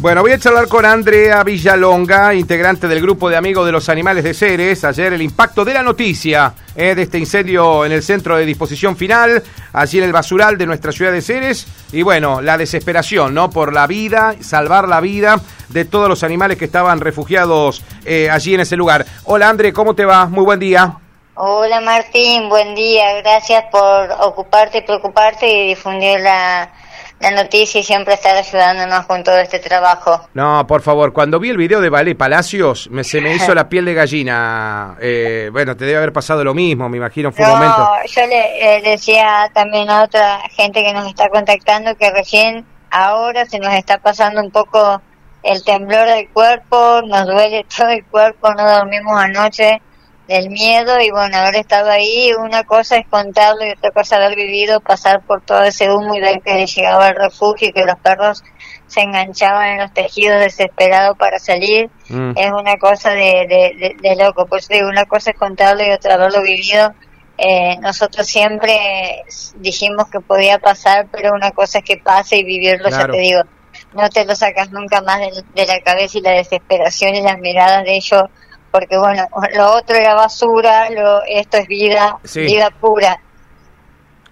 Bueno, voy a charlar con Andrea Villalonga, integrante del grupo de amigos de los animales de Ceres. Ayer el impacto de la noticia eh, de este incendio en el centro de disposición final, allí en el basural de nuestra ciudad de Ceres. Y bueno, la desesperación, ¿no? Por la vida, salvar la vida de todos los animales que estaban refugiados eh, allí en ese lugar. Hola Andrea, ¿cómo te va? Muy buen día. Hola Martín, buen día. Gracias por ocuparte y preocuparte y difundir la la noticia y siempre estar ayudándonos con todo este trabajo. No, por favor, cuando vi el video de Vale Palacios, me, se me hizo la piel de gallina. Eh, bueno, te debe haber pasado lo mismo, me imagino, fue un momento. Yo le decía también a otra gente que nos está contactando que recién ahora se nos está pasando un poco el temblor del cuerpo, nos duele todo el cuerpo, no dormimos anoche del miedo y bueno, haber estado ahí, una cosa es contarlo y otra cosa haber vivido, pasar por todo ese humo y ver que llegaba al refugio y que los perros se enganchaban en los tejidos desesperados para salir, mm. es una cosa de, de, loco, pues digo, una cosa es contarlo y otra haberlo vivido. Eh, nosotros siempre dijimos que podía pasar, pero una cosa es que pase y vivirlo, ya te digo, no te lo sacas nunca más de, de la cabeza y la desesperación y las miradas de ellos porque bueno, lo otro era basura, lo, esto es vida, vida pura.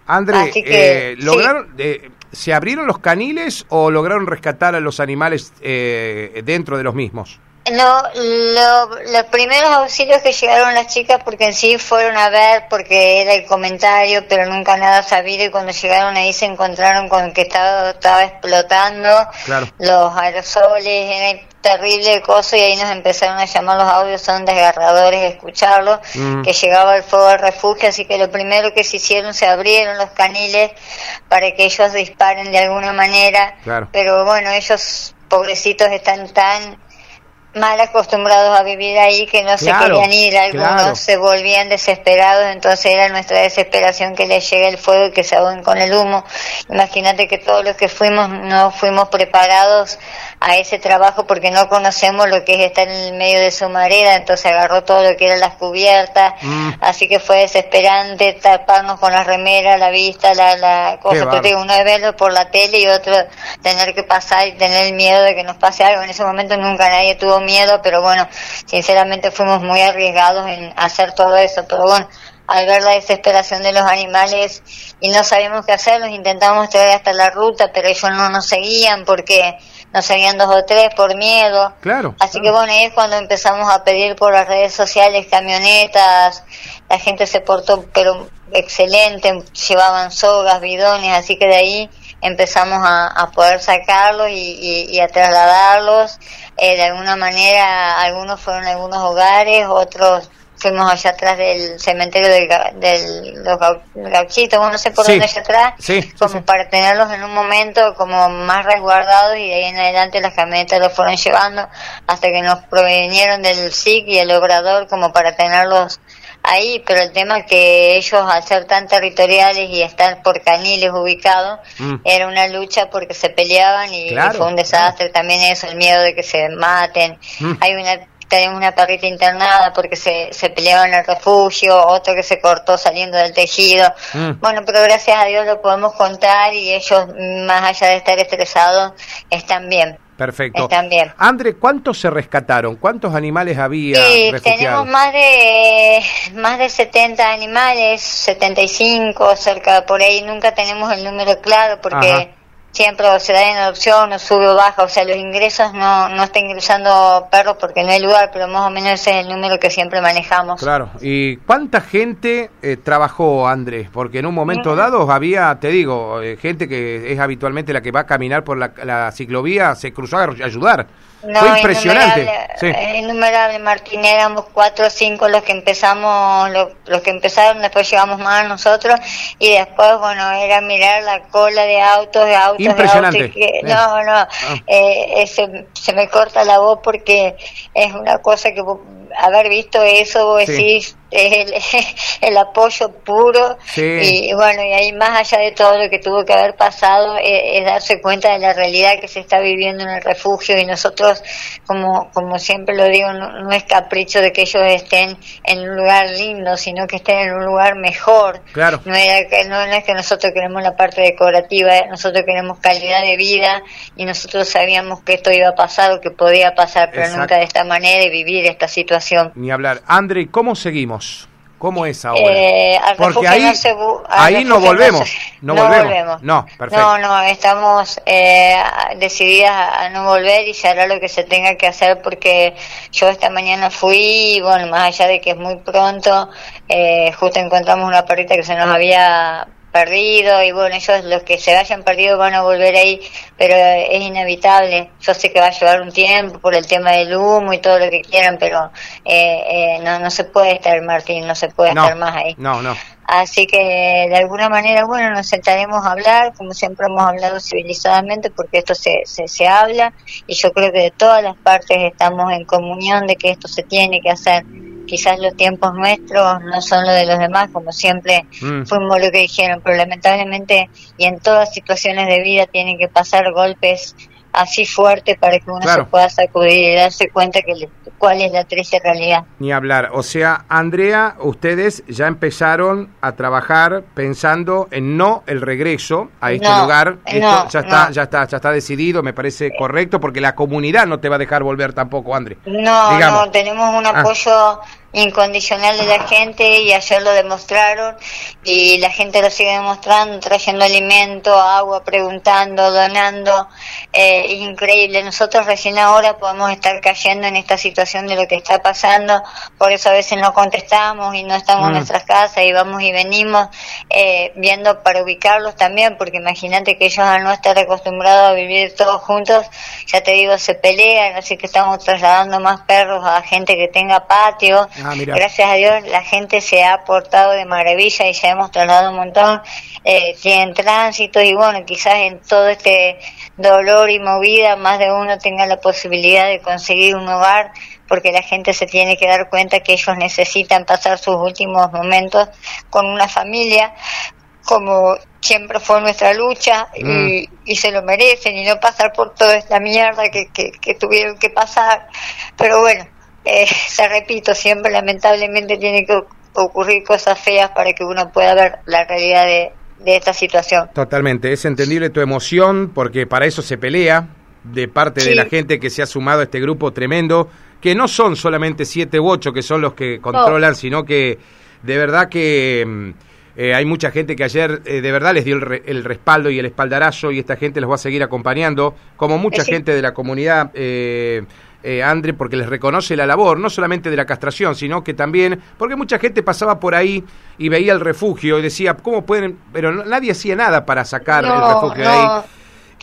André, eh, ¿lograron, eh, ¿se abrieron los caniles o lograron rescatar a los animales eh, dentro de los mismos? No, los primeros auxilios que llegaron las chicas, porque en sí fueron a ver, porque era el comentario, pero nunca nada sabido, y cuando llegaron ahí se encontraron con que estaba, estaba explotando los aerosoles, terrible cosa, y ahí nos empezaron a llamar los audios, son desgarradores escucharlos, mm. que llegaba el fuego al refugio, así que lo primero que se hicieron, se abrieron los caniles para que ellos disparen de alguna manera, pero bueno, ellos pobrecitos están tan mal acostumbrados a vivir ahí que no se querían ir, algunos se volvían desesperados, entonces era nuestra desesperación que les llegue el fuego y que se ahoguen con el humo. Imagínate que todos los que fuimos no fuimos preparados a ese trabajo porque no conocemos lo que es estar en el medio de su mareda, entonces agarró todo lo que eran las cubiertas, mm. así que fue desesperante taparnos con la remera, la vista, la, la cosa, digo, uno es verlo por la tele y otro tener que pasar y tener el miedo de que nos pase algo. En ese momento nunca nadie tuvo miedo, pero bueno, sinceramente fuimos muy arriesgados en hacer todo eso, pero bueno, al ver la desesperación de los animales y no sabíamos qué hacer, los intentamos traer hasta la ruta, pero ellos no nos seguían porque nos seguían dos o tres por miedo. Claro. Así que bueno, ahí es cuando empezamos a pedir por las redes sociales camionetas, la gente se portó pero excelente, llevaban sogas, bidones, así que de ahí empezamos a, poder sacarlos y, a trasladarlos. Eh, de alguna manera, algunos fueron a algunos hogares, otros fuimos allá atrás del cementerio del, del los gauchitos, no sé por dónde allá atrás, como para tenerlos en un momento como más resguardados y de ahí en adelante las camionetas los fueron llevando hasta que nos provinieron del SIC y el obrador como para tenerlos ahí, pero el tema es que ellos al ser tan territoriales y estar por caniles ubicados, mm. era una lucha porque se peleaban y, fue un desastre también eso, el miedo de que se maten. Mm. Hay una tenemos una perrita internada porque se, se peleaba en el refugio, otro que se cortó saliendo del tejido. Mm. Bueno, pero gracias a Dios lo podemos contar y ellos, más allá de estar estresados, están bien. Perfecto. Están bien. Andre, ¿cuántos se rescataron? ¿Cuántos animales había? Sí, tenemos más de más de 70 animales, 75 cerca por ahí. Nunca tenemos el número claro porque siempre se da en adopción o sube o baja, o sea, los ingresos no, no está ingresando perros porque no hay lugar, pero más o menos ese es el número que siempre manejamos. Claro, ¿y cuánta gente eh, trabajó Andrés? Porque en un momento dado había, te digo, eh, gente que es habitualmente la que va a caminar por la, la ciclovía, se cruzó a ayudar. No, Fue impresionante. Innumerable, Martín, éramos cuatro o cinco los que empezamos, los, que empezaron, después llegamos más nosotros y después, bueno, era mirar la cola de autos, de autos, impresionante. De no, no, ah. eh, se me corta la voz porque es una cosa que haber visto eso, vos decís es el, apoyo puro. Y, bueno y ahí más allá de todo lo que tuvo que haber pasado eh, es, darse cuenta de la realidad que se está viviendo en el refugio. Y nosotros como como siempre lo digo no, es capricho de que ellos estén en un lugar lindo sino que estén en un lugar mejor. Claro. No, que, no, es que nosotros queremos la parte decorativa nosotros queremos calidad de vida y nosotros sabíamos que esto iba a pasar o que podía pasar pero nunca de esta manera y vivir esta situación. Ni hablar. André cómo seguimos ¿Cómo es ahora? Eh, Porque ahí no, ahí no volvemos. No, volvemos. No, perfecto. No, no, estamos eh, decididas a no volver y se hará lo que se tenga que hacer porque yo esta mañana fui y bueno, más allá de que es muy pronto, eh, justo encontramos una perrita que se nos había perdido y bueno, ellos los que se vayan perdido van a volver ahí, pero es inevitable. Yo sé que va a llevar un tiempo por el tema del humo y todo lo que quieran, pero eh, eh, no, no se puede estar, Martín, no se puede estar más ahí. No, no. Así que de alguna manera, bueno, nos sentaremos a hablar, como siempre hemos hablado civilizadamente, porque esto se, se, se habla y yo creo que de todas las partes estamos en comunión de que esto se tiene que hacer quizás los tiempos nuestros no son los de los demás, como siempre mm. fuimos lo que dijeron, pero lamentablemente y en todas situaciones de vida tienen que pasar golpes así fuerte para que uno se pueda sacudir y darse cuenta que cuál es la triste realidad. Ni hablar. O sea, Andrea, ustedes ya empezaron a trabajar pensando en no el regreso a este lugar. Esto ya está, ya está, ya está decidido, me parece correcto, porque la comunidad no te va a dejar volver tampoco, Andrea. No, no, tenemos un ah. Incondicional de la gente y ayer lo demostraron y la gente lo sigue demostrando trayendo alimento, agua, preguntando, donando, eh, increíble. Nosotros recién ahora podemos estar cayendo en esta situación de lo que está pasando, por eso a veces no contestamos y no estamos en mm. nuestras casas y vamos y venimos eh, viendo para ubicarlos también, porque imagínate que ellos al no estar acostumbrados a vivir todos juntos, ya te digo, se pelean, así que estamos trasladando más perros a gente que tenga patio Ah, Gracias a Dios la gente se ha portado de maravilla y ya hemos trasladado un montón. Eh, tienen tránsito y bueno, quizás en todo este dolor y movida más de uno tenga la posibilidad de conseguir un hogar porque la gente se tiene que dar cuenta que ellos necesitan pasar sus últimos momentos con una familia como siempre fue nuestra lucha y, mm. y, se lo merecen y no pasar por toda esta mierda que, que, que tuvieron que pasar. Pero bueno, eh, se repito, siempre lamentablemente tiene que ocurrir cosas feas para que uno pueda ver la realidad de, esta situación. Totalmente, es entendible tu emoción porque para eso se pelea de parte de la gente que se ha sumado a este grupo tremendo, que no son solamente siete u ocho que son los que controlan, sino que de verdad que mm, eh, hay mucha gente que ayer eh, de verdad les dio el, respaldo y el espaldarazo y esta gente los va a seguir acompañando, como mucha gente de la comunidad. Eh, eh, Andre, porque les reconoce la labor, no solamente de la castración, sino que también, porque mucha gente pasaba por ahí y veía el refugio y decía, ¿cómo pueden? Pero nadie hacía nada para sacar el refugio de ahí.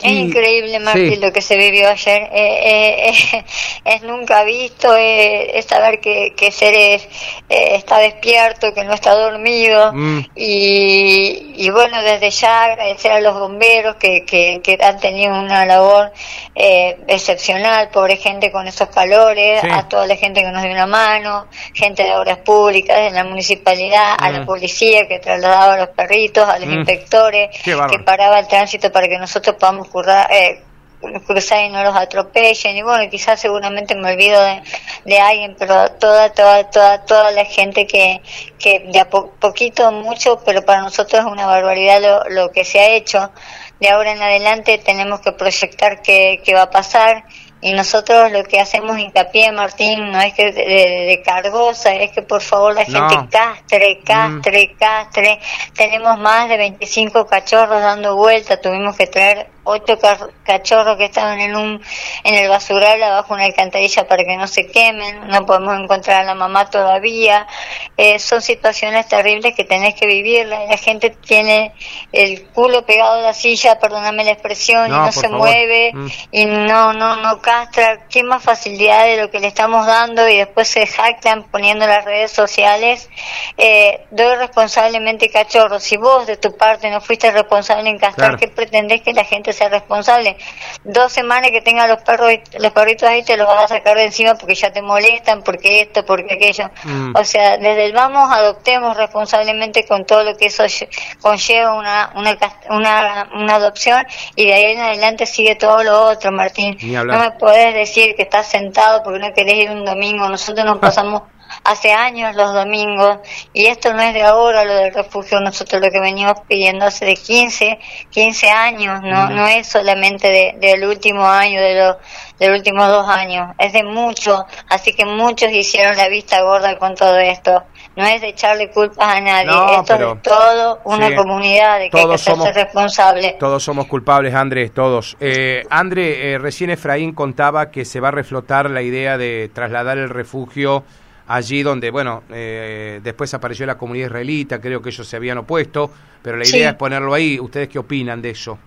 Es increíble, Martín, lo que se vivió ayer. Eh, eh, es nunca visto, es saber que, que Ceres está despierto, que no está dormido. Mm. Y, y, bueno, desde ya agradecer a los bomberos que, que, que han tenido una labor eh, excepcional, pobre gente con esos calores, a toda la gente que nos dio una mano, gente de obras públicas, de la municipalidad, a la mm. policía que trasladaba a los perritos, a los mm. inspectores, que paraba el tránsito para que nosotros podamos currar, eh, cruzar y no los atropellen y bueno quizás seguramente me olvido de, alguien pero toda toda toda toda la gente que que de a poquito mucho pero para nosotros es una barbaridad lo, lo que se ha hecho de ahora en adelante tenemos que proyectar qué, qué va a pasar y nosotros lo que hacemos hincapié, Martín, no es que de, cargosa, es que por favor la gente castre, castre, mm. castre. Tenemos más de 25 cachorros dando vuelta, tuvimos que traer ocho cachorros que estaban en un en el basural abajo una alcantarilla para que no se quemen, no podemos encontrar a la mamá todavía. Eh, son situaciones terribles que tenés que vivir. La, gente tiene el culo pegado a la silla, perdóname la expresión, y no se mueve mm. y no no no castra. Qué más facilidad de lo que le estamos dando y después se jactan poniendo las redes sociales. Eh, doy responsablemente cachorros. Si vos de tu parte no fuiste responsable en castrar, ¿qué pretendés que la gente ser responsable. Dos semanas que tengan los perros, los perritos ahí te los vas a sacar de encima porque ya te molestan, porque esto, porque aquello. Mm. O sea, desde el vamos adoptemos responsablemente con todo lo que eso conlleva una, una, una, una adopción y de ahí en adelante sigue todo lo otro, Martín. No me puedes decir que estás sentado porque no querés ir un domingo. Nosotros nos pasamos hace años los domingos y esto no es de ahora lo del refugio, nosotros lo que venimos pidiendo hace de 15, 15 años, no, no es solamente de, del último año, de los de los últimos dos años, es de mucho, así que muchos hicieron la vista gorda con todo esto. No es de echarle culpas a nadie, esto es todo una comunidad de que hay que hacerse responsable. Todos somos culpables, Andrés, todos. Eh, André, eh, recién Efraín contaba que se va a reflotar la idea de trasladar el refugio allí donde, bueno, eh, después apareció la comunidad israelita, creo que ellos se habían opuesto, pero la idea es ponerlo ahí. ¿Ustedes qué opinan de eso?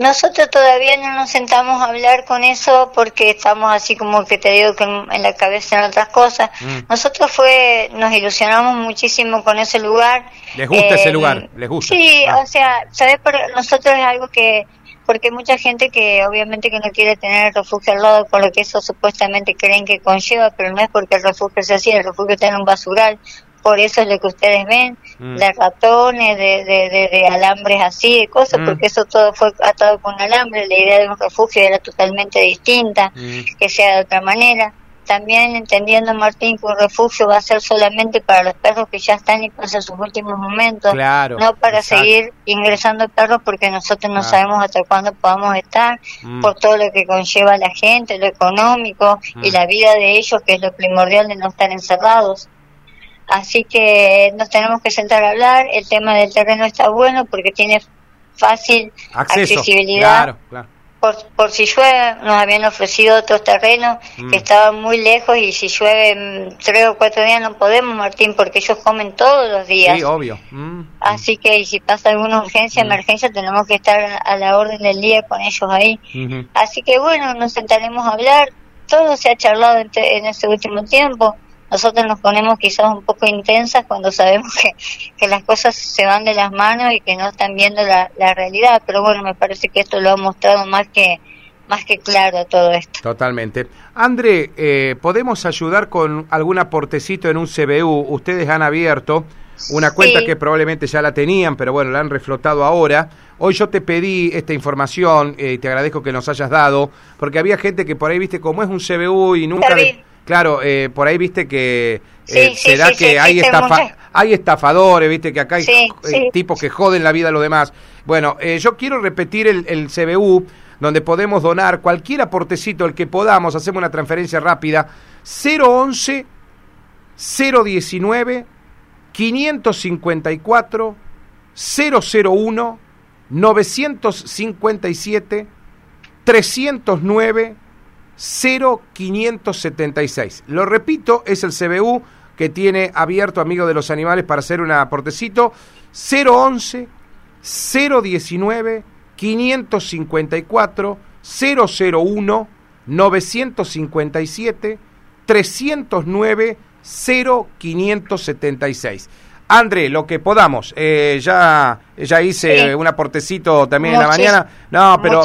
Nosotros todavía no nos sentamos a hablar con eso porque estamos así como que te digo que en, la cabeza en otras cosas. Mm. Nosotros fue, nos ilusionamos muchísimo con ese lugar. ¿Les gusta ese eh, lugar? ¿Les gusta? Sí, ah. o sea, ¿sabes? nosotros es algo que porque mucha gente que obviamente que no quiere tener el refugio al lado con lo que eso supuestamente creen que conlleva, pero no es porque el refugio sea así, el refugio está en un basural, por eso es lo que ustedes ven, mm. de ratones, de, de, de, alambres así, de cosas, mm. porque eso todo fue atado con alambre, la idea de un refugio era totalmente distinta, mm. que sea de otra manera también entendiendo Martín que un refugio va a ser solamente para los perros que ya están y pasan sus últimos momentos, no para seguir ingresando perros porque nosotros no sabemos hasta cuándo podamos estar, mm. por todo lo que conlleva la gente, lo económico y mm. la vida de ellos, que es lo primordial de no estar encerrados. Así que nos tenemos que sentar a hablar, el tema del terreno está bueno porque tiene fácil accesibilidad por, por si llueve, nos habían ofrecido otros terrenos que mm. estaban muy lejos y si llueve mm, tres o cuatro días no podemos, Martín, porque ellos comen todos los días. Sí, obvio. Mm, Así que si pasa alguna urgencia, emergencia, tenemos que estar a la orden del día con ellos ahí. Así que bueno, nos sentaremos a hablar. Todo se ha charlado en, en este último tiempo nosotros nos ponemos quizás un poco intensas cuando sabemos que, que las cosas se van de las manos y que no están viendo la, la realidad, pero bueno, me parece que esto lo ha mostrado más que más que claro todo esto. Totalmente. André, eh, ¿podemos ayudar con algún aportecito en un CBU? Ustedes han abierto una cuenta que probablemente ya la tenían, pero bueno, la han reflotado ahora. Hoy yo te pedí esta información eh, y te agradezco que nos hayas dado, porque había gente que por ahí, viste, como es un CBU y nunca... Claro, eh, por ahí viste que eh, será que hay, hay estafadores, viste que acá hay eh, tipos que joden la vida a los demás. Bueno, yo quiero repetir el, el, CBU, donde podemos donar cualquier aportecito, el que podamos, hacemos una transferencia rápida, 011 019 554 001 957 309 0576. Lo repito, es el CBU que tiene abierto Amigo de los Animales para hacer un aportecito 011 019 554 001 957 309 0576. André, lo que podamos. Eh, ya, ya hice un aportecito también en la mañana. No, pero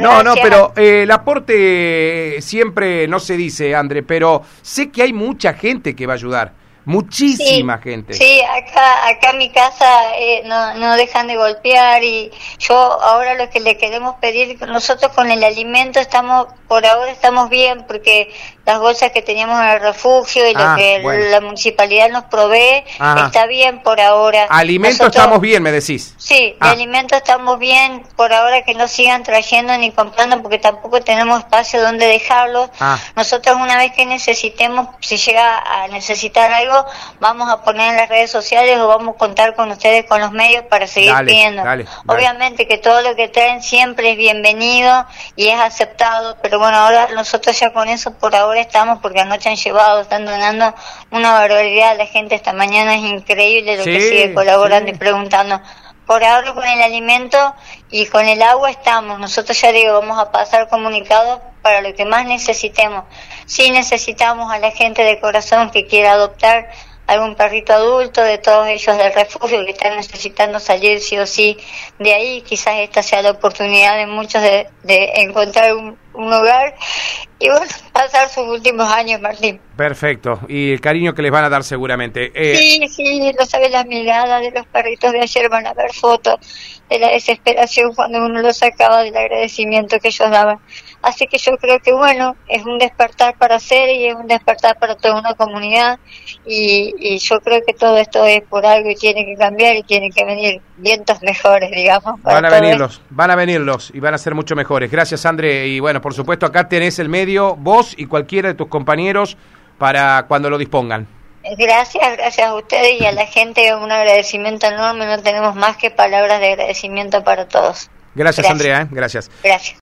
no, no, pero eh, el aporte siempre no se dice, André, pero sé que hay mucha gente que va a ayudar. Muchísima gente. Sí, acá, acá en mi casa eh, no, no dejan de golpear y yo ahora lo que le queremos pedir, nosotros con el alimento estamos, por ahora estamos bien porque las bolsas que teníamos en el refugio y lo ah, que la municipalidad nos provee está bien por ahora. Alimento estamos bien, me decís. Sí, de ah. alimento estamos bien por ahora que no sigan trayendo ni comprando porque tampoco tenemos espacio donde dejarlos. Ah. Nosotros una vez que necesitemos, si llega a necesitar algo, vamos a poner en las redes sociales o vamos a contar con ustedes, con los medios para seguir pidiendo. Obviamente que todo lo que traen siempre es bienvenido y es aceptado, pero bueno, ahora nosotros ya con eso por ahora estamos porque anoche han llevado, están donando una barbaridad, la gente esta mañana es increíble lo que sigue colaborando y preguntando por ahora con el alimento y con el agua estamos. Nosotros ya digo, vamos a pasar comunicados para lo que más necesitemos. Si necesitamos a la gente de corazón que quiera adoptar, algún perrito adulto, de todos ellos del refugio que están necesitando salir sí o sí de ahí. Quizás esta sea la oportunidad de muchos de, de encontrar un, un hogar y bueno, pasar sus últimos años, Martín. Perfecto, y el cariño que les van a dar seguramente. Eh... Sí, sí, lo sabe la mirada de los perritos de ayer, van a ver fotos de la desesperación cuando uno los sacaba del agradecimiento que ellos daban. Así que yo creo que bueno, es un despertar para hacer y es un despertar para toda una comunidad y, y yo creo que todo esto es por algo y tiene que cambiar y tiene que venir vientos mejores, digamos. Van a venirlos, van a venirlos y van a ser mucho mejores. Gracias, André. Y bueno, por supuesto, acá tenés el medio, vos y cualquiera de tus compañeros para cuando lo dispongan. Gracias, gracias a ustedes y a la gente, un agradecimiento enorme, no tenemos más que palabras de agradecimiento para todos. Gracias, gracias. Andrea, ¿eh? gracias. Gracias.